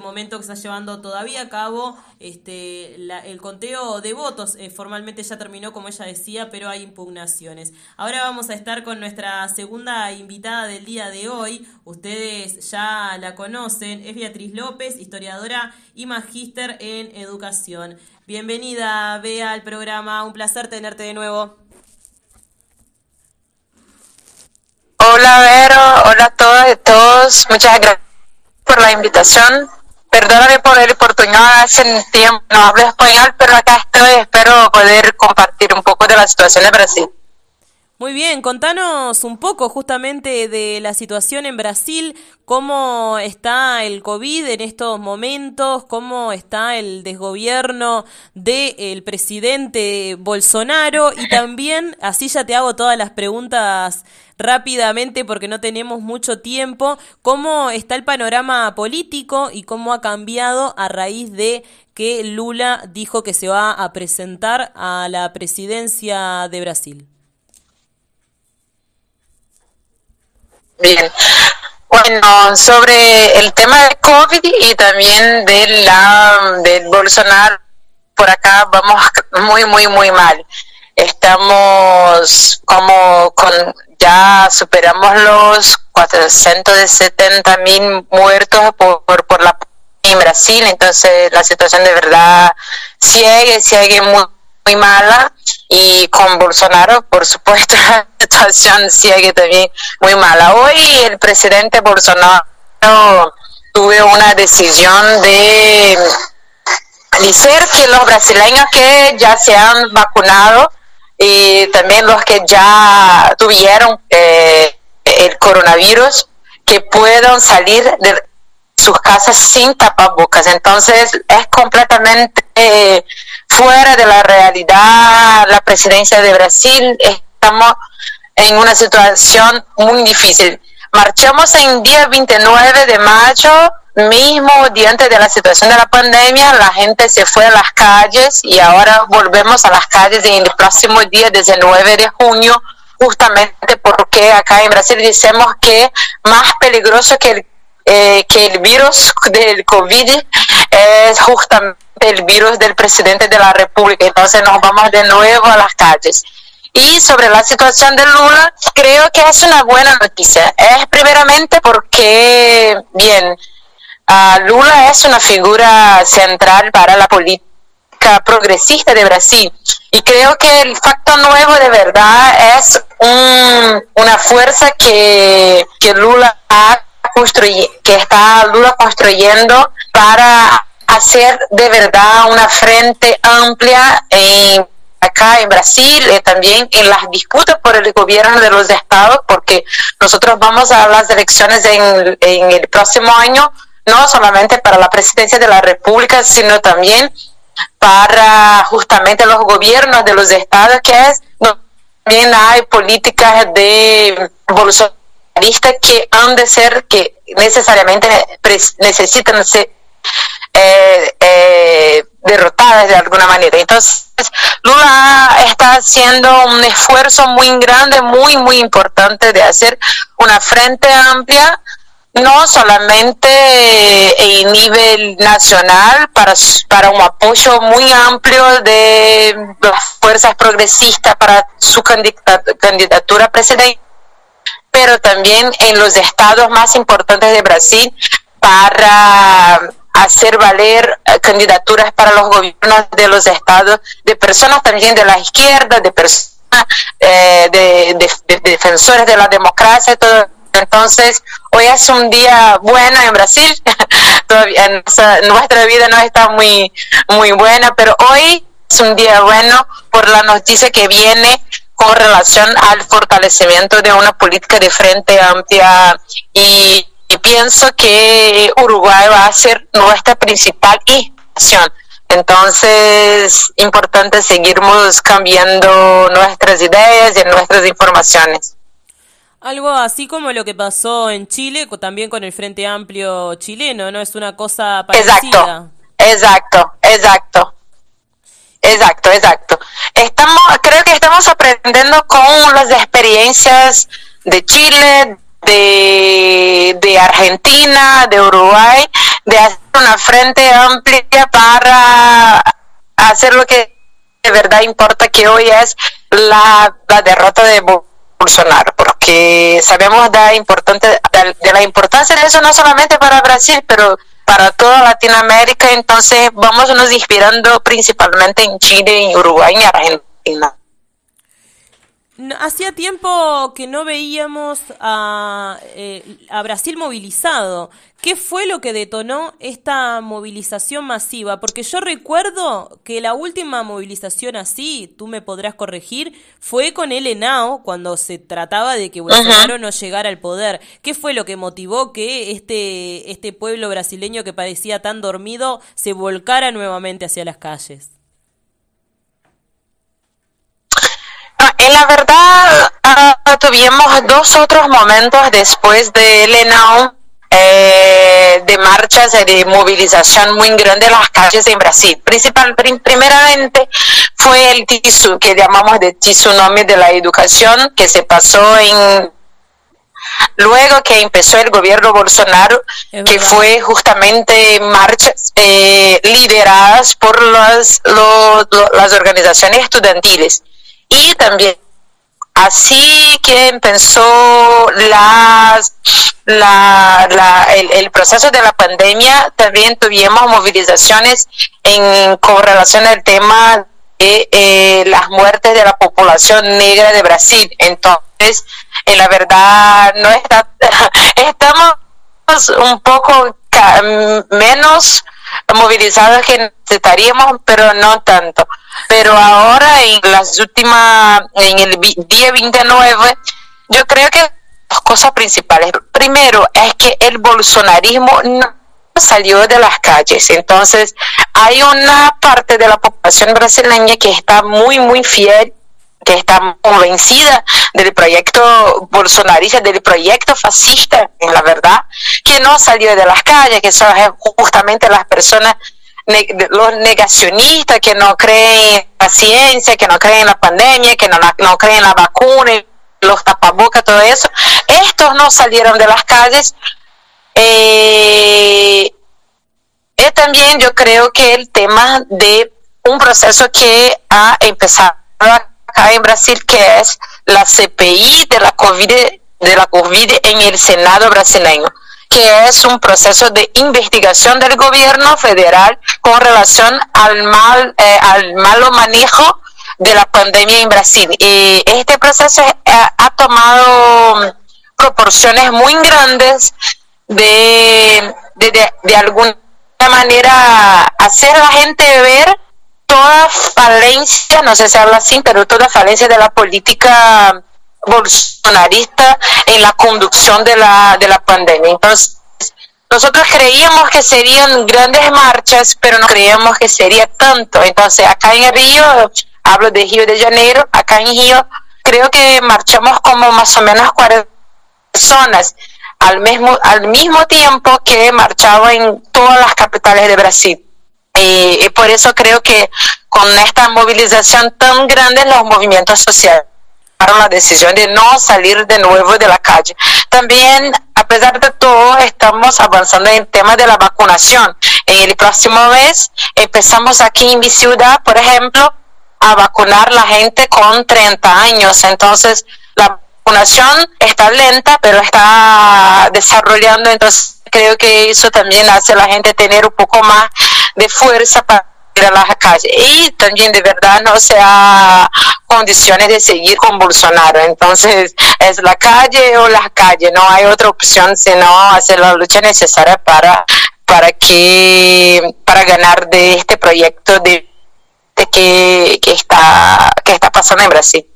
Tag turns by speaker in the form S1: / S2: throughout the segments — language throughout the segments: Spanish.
S1: momento que está llevando todavía a cabo este, el conteo de votos. Eh, formalmente ya terminó, como ella decía, pero hay impugnaciones. Ahora vamos a estar con nuestra segunda invitada del día de hoy. Ustedes ya la conocen. Es Beatriz López, historiadora y magíster en educación. Bienvenida, Bea, al programa. Un placer tenerte de nuevo.
S2: Hola, Vero. Hola a todas y todos. Muchas gracias por la invitación. Perdóname por el oportunidad, hace tiempo no hablo español, pero acá estoy, espero poder compartir un poco de la situación de Brasil.
S1: Muy bien, contanos un poco justamente de la situación en Brasil, cómo está el COVID en estos momentos, cómo está el desgobierno del presidente Bolsonaro y también, así ya te hago todas las preguntas rápidamente porque no tenemos mucho tiempo, cómo está el panorama político y cómo ha cambiado a raíz de que Lula dijo que se va a presentar a la presidencia de Brasil.
S2: Bien. Bueno, sobre el tema de COVID y también de la del Bolsonaro, por acá vamos muy, muy, muy mal. Estamos como con ya superamos los 470 mil muertos por, por, la en Brasil, entonces la situación de verdad sigue, sigue muy, muy mala y con Bolsonaro, por supuesto, la situación sigue también muy mala. Hoy el presidente Bolsonaro tuvo una decisión de decir que los brasileños que ya se han vacunado y también los que ya tuvieron eh, el coronavirus, que puedan salir de sus casas sin tapabocas. Entonces es completamente fuera de la realidad la presidencia de Brasil. Estamos en una situación muy difícil. Marchamos en día 29 de mayo mismo diante de la situación de la pandemia, la gente se fue a las calles y ahora volvemos a las calles en el próximo día, desde el 9 de junio, justamente porque acá en Brasil decimos que más peligroso que el, eh, que el virus del COVID es justamente el virus del presidente de la República. Entonces nos vamos de nuevo a las calles. Y sobre la situación de Lula, creo que es una buena noticia. Es primeramente porque, bien, Lula es una figura central para la política progresista de Brasil y creo que el facto nuevo de verdad es un, una fuerza que, que Lula ha que está Lula construyendo para hacer de verdad una frente amplia en acá en Brasil y también en las disputas por el gobierno de los estados, porque nosotros vamos a las elecciones en, el próximo año no solamente para la presidencia de la República, sino también para justamente los gobiernos de los estados, que es, también hay políticas de bolsonaristas que han de ser, que necesariamente necesitan ser eh, eh, derrotadas de alguna manera. Entonces, Lula está haciendo un esfuerzo muy grande, muy, muy importante de hacer una frente amplia no solamente en nivel nacional para, para un apoyo muy amplio de las fuerzas progresistas para su candidatura presidencial, pero también en los estados más importantes de Brasil para hacer valer eh, candidaturas para los gobiernos de los estados, de personas también de la izquierda, de personas eh, de, de, defensores de la democracia, entonces, hoy es un día bueno en Brasil. Todavía nuestra vida no está muy, muy buena, pero hoy es un día bueno por la noticia que viene con relación al fortalecimiento de una política de frente amplia y, pienso que Uruguay va a ser nuestra principal inspiración. Entonces, importante seguirnos cambiando nuestras ideas y nuestras informaciones.
S1: Algo así como lo que pasó en Chile, también con el Frente Amplio chileno, ¿no? Es una cosa parecida.
S2: Exacto, exacto, exacto, exacto. Estamos, creo que estamos aprendiendo con las experiencias de Chile, de, de Argentina, de Uruguay, de hacer una frente amplia para hacer lo que de verdad importa, que hoy es la, la derrota de Bolsonaro, porque sabemos de, importante, de la importancia de eso no solamente para Brasil, pero para toda Latinoamérica, entonces vamos nos inspirando principalmente en Chile, en Uruguay y Argentina.
S1: Hacía tiempo que no veíamos a, eh, a, Brasil movilizado. ¿Qué fue lo que detonó esta movilización masiva? Porque yo recuerdo que la última movilización así, tú me podrás corregir, fue con el ENAO cuando se trataba de que Bolsonaro no llegara al poder. ¿Qué fue lo que motivó que este, este pueblo brasileño que parecía tan dormido se volcara nuevamente hacia las calles?
S2: En la verdad, uh, tuvimos dos otros momentos después de Lenao eh, de marchas y de movilización muy grande en las calles en Brasil. Principal, primeramente fue el TISU, que llamamos de tsunami de la educación, que se pasó en luego que empezó el gobierno Bolsonaro, que fue justamente marchas eh, lideradas por las, las organizaciones estudiantiles y también así que empezó las, la, el, proceso de la pandemia, también tuvimos movilizaciones en, con relación al tema de eh, las muertes de la población negra de Brasil. Entonces, en la verdad, no está, estamos un poco menos movilizados que necesitaríamos, pero no tanto. Pero ahora en las últimas, en el día 29, yo creo que las cosas principales. Primero es que el bolsonarismo no salió de las calles. Entonces, hay una parte de la población brasileña que está muy, muy fiel que está convencida del proyecto bolsonarista, del proyecto fascista, en la verdad, que no salió de las calles, que son justamente las personas, los negacionistas que no creen en la ciencia, que no creen en la pandemia, que no, no creen en la vacuna, los tapabocas, todo eso. Estos no salieron de las calles. Eh, y también yo creo que el tema de un proceso que ha empezado a en Brasil, que es la CPI de la COVID, de la COVID en el Senado brasileño que es un proceso de investigación del gobierno federal con relación al mal eh, al malo manejo de la pandemia en Brasil. Y este proceso eh, ha tomado proporciones muy grandes de, de, de alguna manera hacer a la gente ver toda falencia, no sé si habla así, pero toda falencia de la política bolsonarista en la conducción de la, de la pandemia. Entonces, nosotros creíamos que serían grandes marchas, pero no creíamos que sería tanto. Entonces, acá en Río, hablo de Río de Janeiro, acá en Río, creo que marchamos como más o menos 40 personas al mismo, al mismo tiempo que marchaba en todas las capitales de Brasil. Y, por eso creo que con esta movilización tan grande los movimientos sociales tomaron la decisión de no salir de nuevo de la calle. También, a pesar de todo, estamos avanzando en el tema de la vacunación. En el próximo mes empezamos aquí en mi ciudad, por ejemplo, a vacunar la gente con 30 años. Entonces, la vacunación está lenta, pero está desarrollando. Entonces, creo que eso también hace a la gente tener un poco más de fuerza para ir a las calles y también de verdad no sea condiciones de seguir con Bolsonaro. Entonces es la calle o la calle, no hay otra opción sino hacer la lucha necesaria para para que para ganar de este proyecto de, de que, que está que está pasando en Brasil.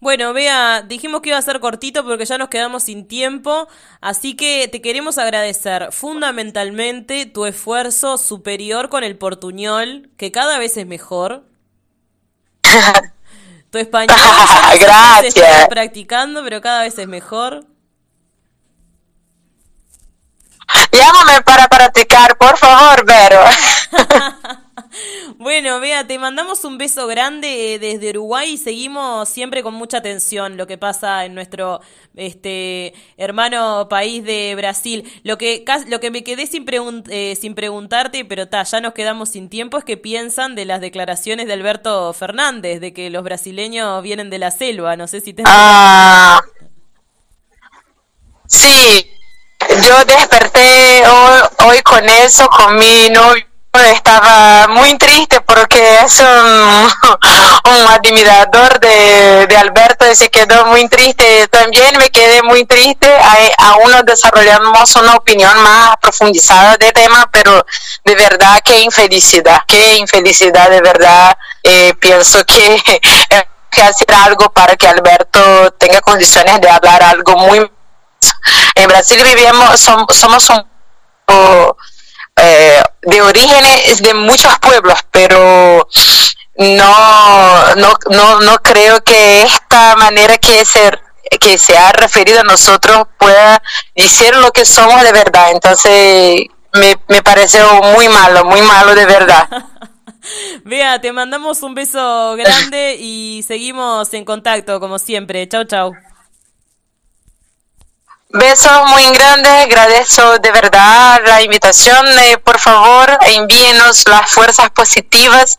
S1: Bueno, vea, dijimos que iba a ser cortito porque ya nos quedamos sin tiempo, así que te queremos agradecer fundamentalmente tu esfuerzo superior con el portuñol, que cada vez es mejor. tu español
S2: Gracias.
S1: practicando, pero cada vez es mejor.
S2: Llámame para practicar, por favor, Vero.
S1: bueno. Vea, te mandamos un beso grande desde Uruguay y seguimos siempre con mucha atención lo que pasa en nuestro este hermano país de Brasil. Lo que lo que me quedé sin eh, sin preguntarte, pero ta, ya nos quedamos sin tiempo es qué piensan de las declaraciones de Alberto Fernández de que los brasileños vienen de la selva, no sé si te
S2: Ah. Sí, yo desperté hoy, hoy con eso con mi novio estaba muy triste porque es un, admirador de, de, Alberto y se quedó muy triste. También me quedé muy triste. Aún no desarrollamos una opinión más profundizada del tema, pero de verdad qué infelicidad, qué infelicidad de verdad. Eh, pienso que que hacer algo para que Alberto tenga condiciones de hablar algo muy... En Brasil vivimos, somos un eh, de orígenes de muchos pueblos, pero no, no, no, no creo que esta manera que se, que se ha referido a nosotros pueda decir lo que somos de verdad. Entonces me, me pareció muy malo, muy malo de verdad.
S1: Vea, te mandamos un beso grande y seguimos en contacto como siempre. Chau, chau.
S2: Besos muy grandes, agradezco de verdad la invitación. Eh, por favor, envíenos las fuerzas positivas